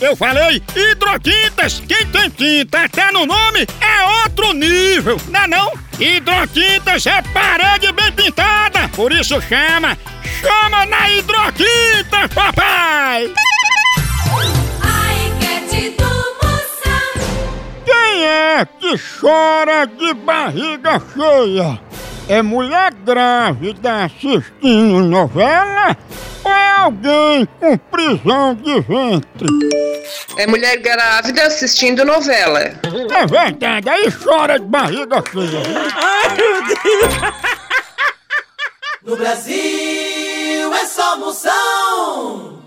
Eu falei hidrotintas. Quem tem tinta até no nome é outro nível, não é não? Hidrotintas é parede bem pintada, por isso chama, chama na hidrotinta, papai! Quem é que chora de barriga cheia? É mulher grávida assistindo novela? Ou é alguém com prisão de ventre? É mulher grávida assistindo novela. É verdade, aí chora de barriga cheia. No Brasil é só moção.